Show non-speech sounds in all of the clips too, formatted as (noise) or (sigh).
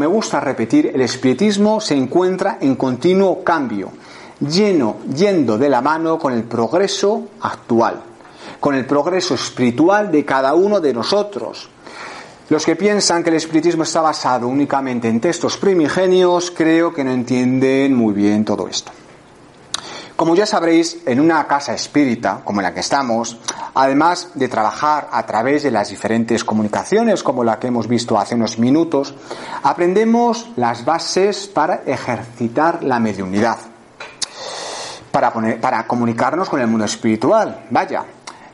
me gusta repetir, el espiritismo se encuentra en continuo cambio, lleno, yendo de la mano con el progreso actual, con el progreso espiritual de cada uno de nosotros. Los que piensan que el espiritismo está basado únicamente en textos primigenios, creo que no entienden muy bien todo esto. Como ya sabréis, en una casa espírita, como la que estamos, además de trabajar a través de las diferentes comunicaciones, como la que hemos visto hace unos minutos, aprendemos las bases para ejercitar la mediunidad, para, comunicarnos con el mundo espiritual. Vaya,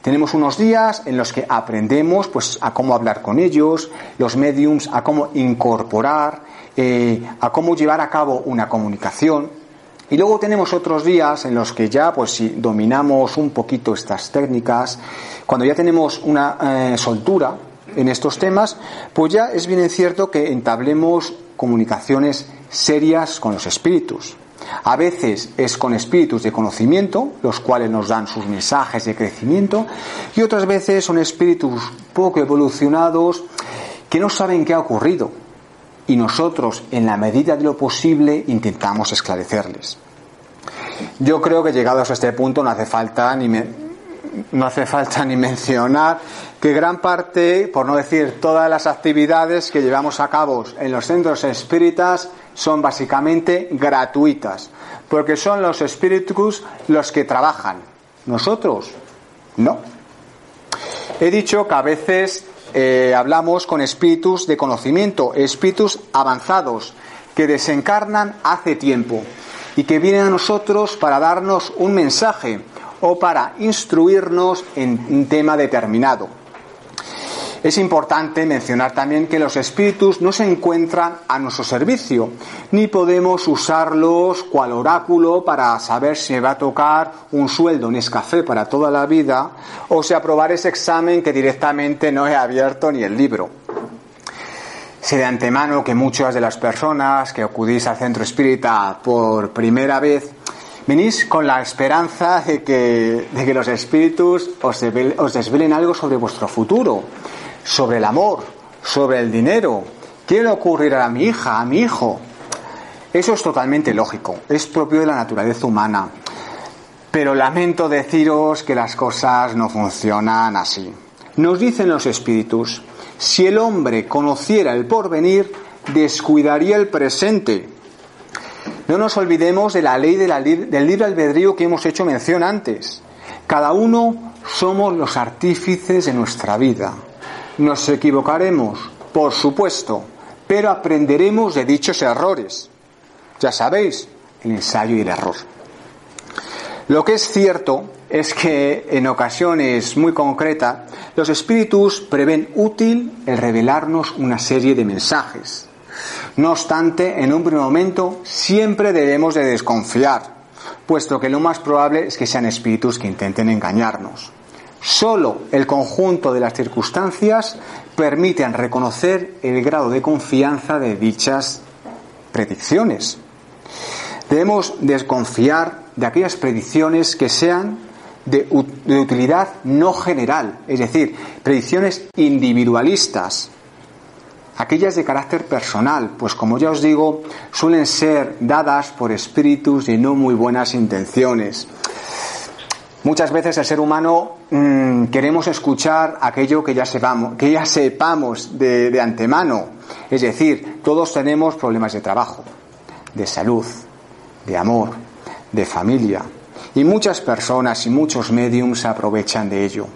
tenemos unos días en los que aprendemos pues, a cómo hablar con ellos, los mediums, a cómo incorporar, eh, a cómo llevar a cabo una comunicación. Y luego tenemos otros días en los que ya, pues si dominamos un poquito estas técnicas, cuando ya tenemos una eh, soltura en estos temas, pues ya es bien cierto que entablemos comunicaciones serias con los espíritus. A veces es con espíritus de conocimiento, los cuales nos dan sus mensajes de crecimiento, y otras veces son espíritus poco evolucionados que no saben qué ha ocurrido, y nosotros, en la medida de lo posible, intentamos esclarecerles. Yo creo que llegados a este punto no hace falta ni no hace falta ni mencionar que gran parte, por no decir todas las actividades que llevamos a cabo en los centros espíritas son básicamente gratuitas, porque son los espíritus los que trabajan. Nosotros, no. He dicho que a veces eh, hablamos con espíritus de conocimiento, espíritus avanzados, que desencarnan hace tiempo y que vienen a nosotros para darnos un mensaje o para instruirnos en un tema determinado. Es importante mencionar también que los espíritus no se encuentran a nuestro servicio, ni podemos usarlos cual oráculo para saber si me va a tocar un sueldo en escafé para toda la vida o si aprobar ese examen que directamente no he abierto ni el libro. Sé de antemano que muchas de las personas que acudís al centro espírita por primera vez venís con la esperanza de que, de que los espíritus os, desvelen algo sobre vuestro futuro sobre el amor, sobre el dinero. ¿Qué le ocurrirá a mi hija, a mi hijo? Eso es totalmente lógico, es propio de la naturaleza humana. Pero lamento deciros que las cosas no funcionan así. Nos dicen los espíritus, si el hombre conociera el porvenir, descuidaría el presente. No nos olvidemos de la ley del libre albedrío que hemos hecho mención antes. Cada uno somos los artífices de nuestra vida. Nos equivocaremos, por supuesto, pero aprenderemos de dichos errores. Ya sabéis, el ensayo y el error. Lo que es cierto es que en ocasiones muy concretas los espíritus prevén útil el revelarnos una serie de mensajes. No obstante, en un primer momento siempre debemos de desconfiar, puesto que lo más probable es que sean espíritus que intenten engañarnos. Solo el conjunto de las circunstancias permiten reconocer el grado de confianza de dichas predicciones. Debemos desconfiar de aquellas predicciones que sean de, utilidad no general, es decir, predicciones individualistas, aquellas de carácter personal, pues como ya os digo, suelen ser dadas por espíritus de no muy buenas intenciones. Muchas veces el ser humano mm, queremos escuchar aquello que ya sepamos, que ya sepamos de, antemano. Es decir, todos tenemos problemas de trabajo, de salud, de amor, de familia. Y muchas personas y muchos mediums aprovechan de ello.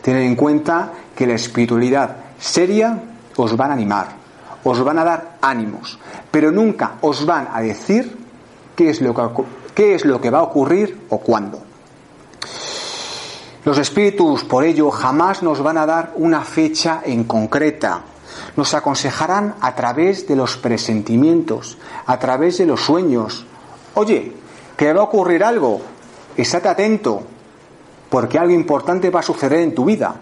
Tened en cuenta que la espiritualidad seria os van a animar, os van a dar ánimos, pero nunca os van a decir que, qué es lo que va a ocurrir o cuándo. Los espíritus, por ello, jamás nos van a dar una fecha en concreta. Nos aconsejarán a través de los presentimientos, a través de los sueños. Oye, que va a ocurrir algo, estate atento, porque algo importante va a suceder en tu vida.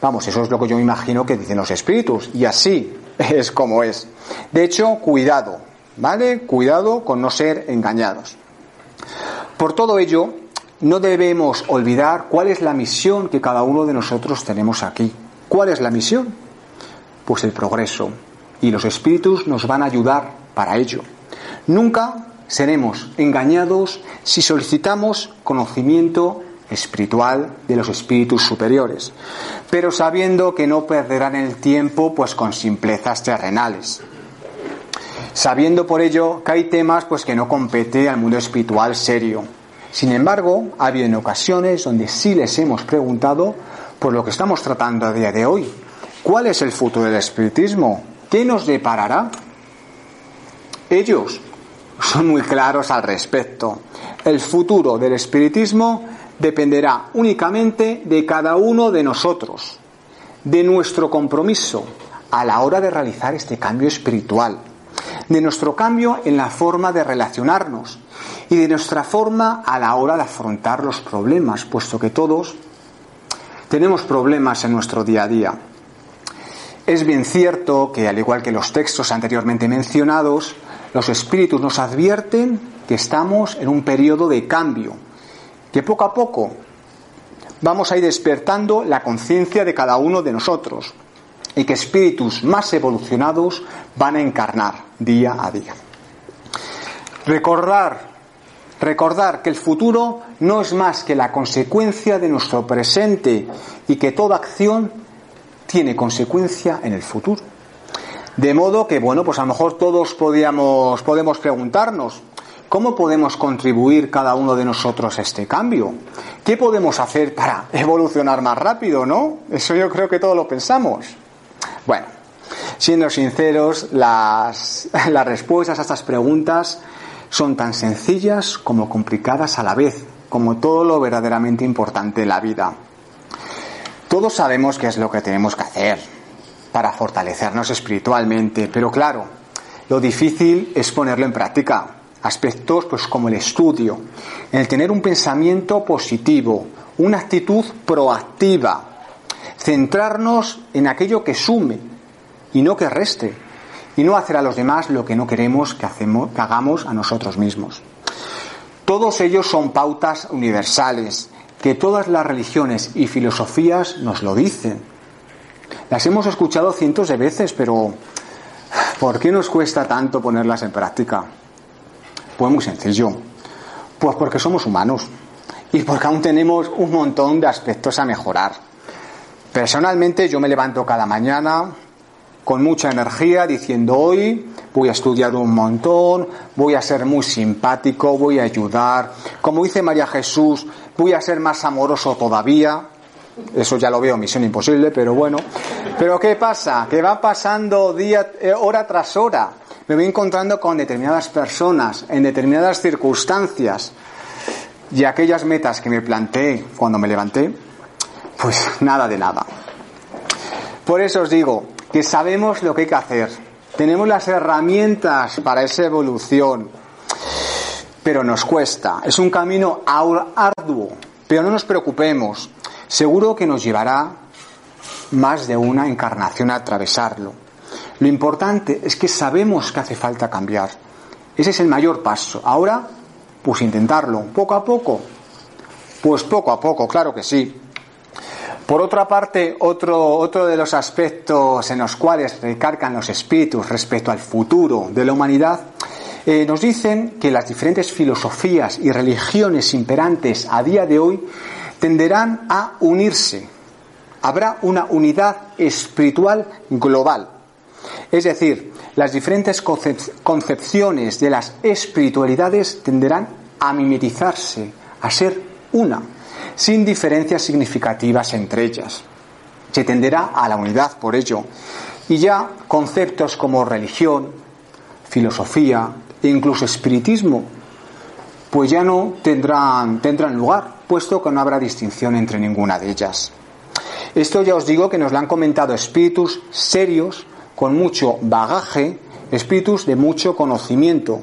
Vamos, eso es lo que yo me imagino que dicen los espíritus, y así (laughs) es como es. De hecho, cuidado, ¿vale? Cuidado con no ser engañados. Por todo ello, no debemos olvidar cuál es la misión que cada uno de nosotros tenemos aquí. ¿Cuál es la misión? Pues el progreso, y los espíritus nos van a ayudar para ello. Nunca seremos engañados si solicitamos conocimiento espiritual de los espíritus superiores, pero sabiendo que no perderán el tiempo pues con simplezas terrenales. Sabiendo por ello que hay temas pues que no compete al mundo espiritual serio. Sin embargo, ha habido en ocasiones donde sí les hemos preguntado por lo que estamos tratando a día de hoy. ¿Cuál es el futuro del espiritismo? ¿Qué nos deparará? Ellos son muy claros al respecto. El futuro del espiritismo dependerá únicamente de cada uno de nosotros, de nuestro compromiso a la hora de realizar este cambio espiritual, de nuestro cambio en la forma de relacionarnos y de nuestra forma a la hora de afrontar los problemas, puesto que todos tenemos problemas en nuestro día a día. Es bien cierto que, al igual que los textos anteriormente mencionados, los espíritus nos advierten que estamos en un periodo de cambio, que poco a poco vamos a ir despertando la conciencia de cada uno de nosotros y que espíritus más evolucionados van a encarnar día a día. Recordar, recordar que el futuro no es más que la consecuencia de nuestro presente y que toda acción tiene consecuencia en el futuro. De modo que, bueno, pues a lo mejor todos podíamos, podemos preguntarnos, ¿Cómo podemos contribuir cada uno de nosotros a este cambio? ¿Qué podemos hacer para (laughs) evolucionar más rápido, no? Eso yo creo que todos lo pensamos. Bueno, siendo sinceros, las, (laughs) las respuestas a estas preguntas son tan sencillas como complicadas a la vez, como todo lo verdaderamente importante en la vida. Todos sabemos qué es lo que tenemos que hacer para fortalecernos espiritualmente, pero claro, lo difícil es ponerlo en práctica aspectos pues como el estudio, el tener un pensamiento positivo, una actitud proactiva, centrarnos en aquello que sume y no que reste, y no hacer a los demás lo que no queremos que, hagamos a nosotros mismos. Todos ellos son pautas universales, que todas las religiones y filosofías nos lo dicen. Las hemos escuchado cientos de veces, pero ¿por qué nos cuesta tanto ponerlas en práctica? Pues muy sencillo. Pues porque somos humanos y porque aún tenemos un montón de aspectos a mejorar. Personalmente yo me levanto cada mañana con mucha energía diciendo hoy voy a estudiar un montón, voy a ser muy simpático, voy a ayudar. Como dice María Jesús, voy a ser más amoroso todavía. Eso ya lo veo, misión imposible, pero bueno. Pero ¿qué pasa? Que va pasando día, eh, hora tras hora me voy encontrando con determinadas personas, en determinadas circunstancias, y aquellas metas que me planteé cuando me levanté, pues nada de nada. Por eso os digo que sabemos lo que hay que hacer, tenemos las herramientas para esa evolución, pero nos cuesta, es un camino arduo, pero no nos preocupemos, seguro que nos llevará más de una encarnación a atravesarlo. Lo importante es que sabemos que hace falta cambiar. Ese es el mayor paso. Ahora, pues intentarlo, poco a poco. Pues poco a poco, claro que sí. Por otra parte, otro, otro de los aspectos en los cuales recargan los espíritus respecto al futuro de la humanidad, eh, nos dicen que las diferentes filosofías y religiones imperantes a día de hoy tenderán a unirse. Habrá una unidad espiritual global es decir, las diferentes concepciones de las espiritualidades tenderán a mimetizarse, a ser una, sin diferencias significativas entre ellas. Se tenderá a la unidad por ello. Y ya conceptos como religión, filosofía e incluso espiritismo, pues ya no tendrán, tendrán lugar, puesto que no habrá distinción entre ninguna de ellas. Esto ya os digo que nos lo han comentado espíritus serios con mucho bagaje, espíritus de mucho conocimiento,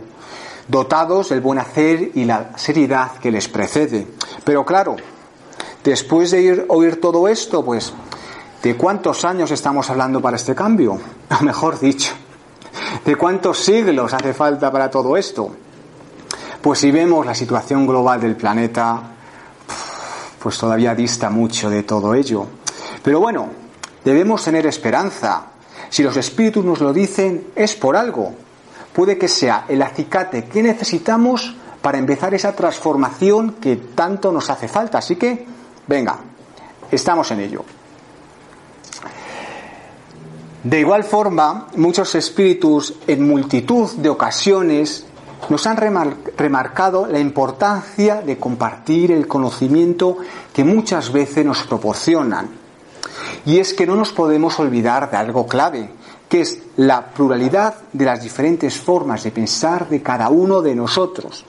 dotados del buen hacer y la seriedad que les precede. Pero claro, después de ir, oír todo esto, pues, ¿de cuántos años estamos hablando para este cambio? (laughs) O mejor dicho, ¿de cuántos siglos hace falta para todo esto? Pues si vemos la situación global del planeta, pues todavía dista mucho de todo ello. Pero bueno, debemos tener esperanza Si los espíritus nos lo dicen, es por algo. Puede que sea el acicate que necesitamos para empezar esa transformación que tanto nos hace falta. Así que, venga, estamos en ello. De igual forma, muchos espíritus en multitud de ocasiones nos han remarcado la importancia de compartir el conocimiento que muchas veces nos proporcionan. Y es que no nos podemos olvidar de algo clave, que es la pluralidad de las diferentes formas de pensar de cada uno de nosotros,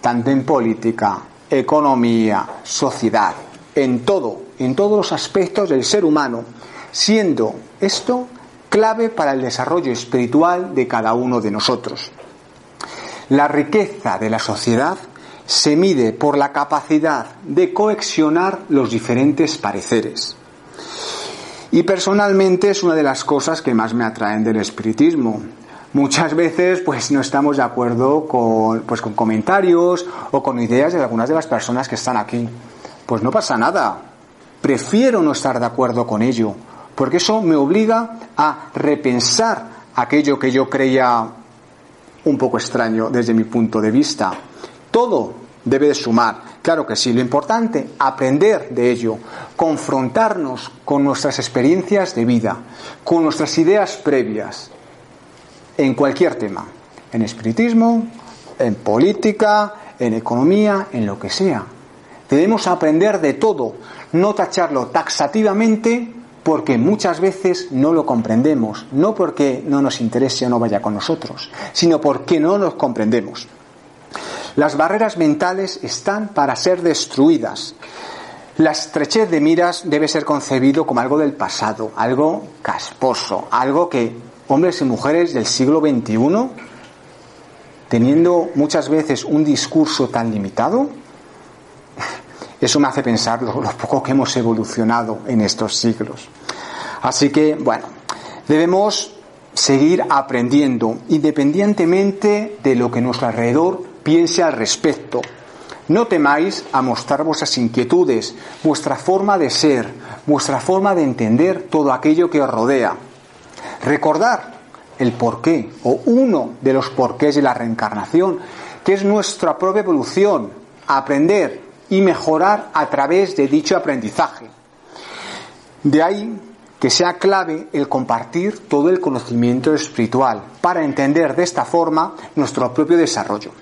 tanto en política, economía, sociedad, en todo, en todos los aspectos del ser humano, siendo esto clave para el desarrollo espiritual de cada uno de nosotros. La riqueza de la sociedad se mide por la capacidad de coexionar los diferentes pareceres. Y personalmente es una de las cosas que más me atraen del espiritismo. Muchas veces pues no estamos de acuerdo con, pues, con comentarios o con ideas de algunas de las personas que están aquí. Pues no pasa nada. Prefiero no estar de acuerdo con ello, porque eso me obliga a repensar aquello que yo creía un poco extraño desde mi punto de vista. Todo debe de sumar, claro que sí, lo importante, aprender de ello, confrontarnos con nuestras experiencias de vida, con nuestras ideas previas, en cualquier tema, en espiritismo, en política, en economía, en lo que sea. Debemos aprender de todo, no tacharlo taxativamente porque muchas veces no lo comprendemos, no porque no nos interese o no vaya con nosotros, sino porque no nos comprendemos. Las barreras mentales están para ser destruidas. La estrechez de miras debe ser concebido como algo del pasado, algo casposo, algo que hombres y mujeres del siglo XXI, teniendo muchas veces un discurso tan limitado, eso me hace pensar lo, poco que hemos evolucionado en estos siglos. Así que, bueno, debemos seguir aprendiendo independientemente de lo que nuestro alrededor piense al respecto. No temáis a mostrar vuestras inquietudes, vuestra forma de ser, vuestra forma de entender todo aquello que os rodea. Recordar el porqué o uno de los porqués de la reencarnación, que es nuestra propia evolución, aprender y mejorar a través de dicho aprendizaje. De ahí que sea clave el compartir todo el conocimiento espiritual para entender de esta forma nuestro propio desarrollo.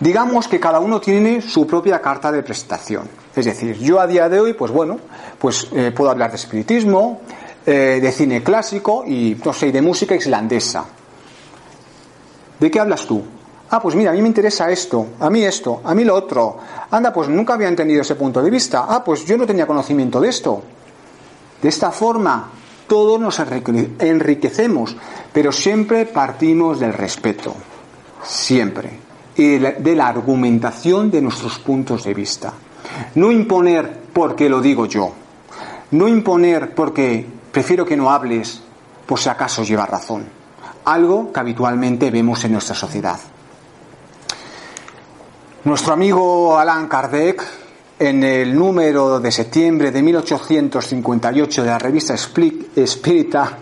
Digamos que cada uno tiene su propia carta de presentación. Es decir, yo a día de hoy, pues bueno, pues eh, puedo hablar de espiritismo, eh, de cine clásico y, no sé, de música islandesa. ¿De qué hablas tú? Ah, pues mira, a mí me interesa esto, a mí esto, a mí lo otro. Anda, pues nunca había entendido ese punto de vista. Ah, pues yo no tenía conocimiento de esto. De esta forma, todos nos enriquecemos, pero siempre partimos del respeto. Siempre. Y de la argumentación de nuestros puntos de vista. No imponer porque lo digo yo. No imponer porque prefiero que no hables por si acaso lleva razón. Algo que habitualmente vemos en nuestra sociedad. Nuestro amigo Alan Kardec, en el número de septiembre de 1858 de la revista Espírita,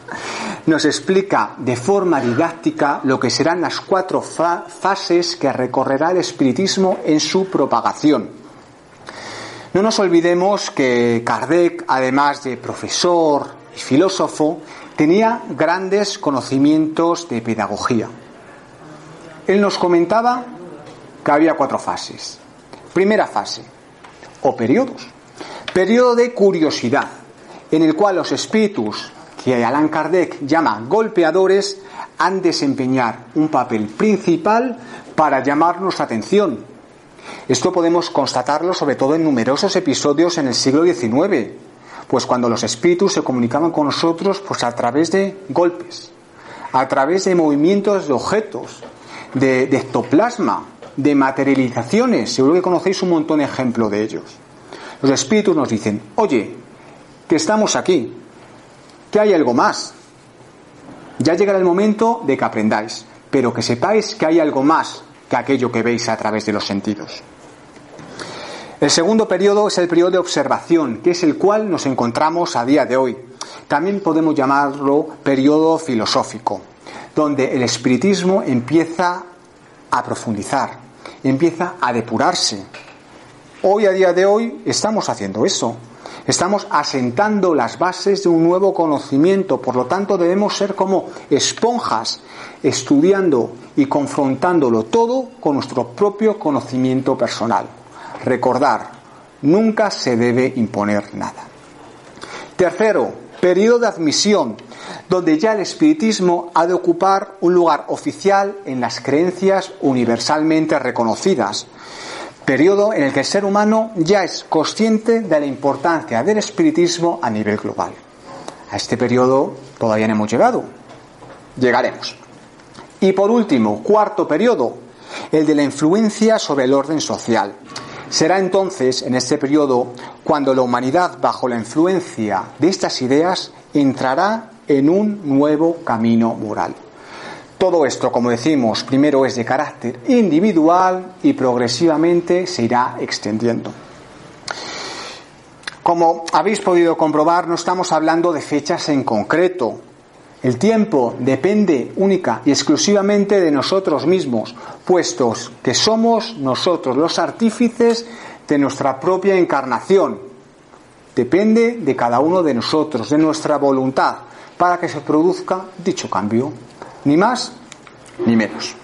nos explica de forma didáctica lo que serán las cuatro fases que recorrerá el espiritismo en su propagación. No nos olvidemos que Kardec, además de profesor y filósofo, tenía grandes conocimientos de pedagogía. Él nos comentaba que había cuatro fases. Primera fase, o periodos. Periodo de curiosidad, en el cual los espíritus, que Allan Kardec llama golpeadores, han de desempeñar un papel principal para llamar nuestra atención. Esto podemos constatarlo sobre todo en numerosos episodios en el siglo XIX, pues cuando los espíritus se comunicaban con nosotros pues a través de golpes, a través de movimientos de objetos, de, de ectoplasma, de materializaciones. Seguro que conocéis un montón de ejemplos de ellos. Los espíritus nos dicen, oye, que estamos aquí, que hay algo más. Ya llegará el momento de que aprendáis, pero que sepáis que hay algo más que aquello que veis a través de los sentidos. El segundo periodo es el periodo de observación, que es el cual nos encontramos a día de hoy. También podemos llamarlo periodo filosófico, donde el espiritismo empieza a profundizar, empieza a depurarse. Hoy, a día de hoy, estamos haciendo eso. Estamos asentando las bases de un nuevo conocimiento, por lo tanto debemos ser como esponjas, estudiando y confrontándolo todo con nuestro propio conocimiento personal. Recordar, nunca se debe imponer nada. Tercero, periodo de admisión, donde ya el espiritismo ha de ocupar un lugar oficial en las creencias universalmente reconocidas. Periodo en el que el ser humano ya es consciente de la importancia del espiritismo a nivel global. A este periodo todavía no hemos llegado. Llegaremos. Y por último, cuarto periodo, el de la influencia sobre el orden social. Será entonces, en este periodo, cuando la humanidad, bajo la influencia de estas ideas, entrará en un nuevo camino moral. Todo esto, como decimos, primero es de carácter individual y progresivamente se irá extendiendo. Como habéis podido comprobar, no estamos hablando de fechas en concreto, el tiempo depende única y exclusivamente de nosotros mismos, puestos que somos nosotros los artífices de nuestra propia encarnación. Depende de cada uno de nosotros, de nuestra voluntad, para que se produzca dicho cambio, ni más ni menos.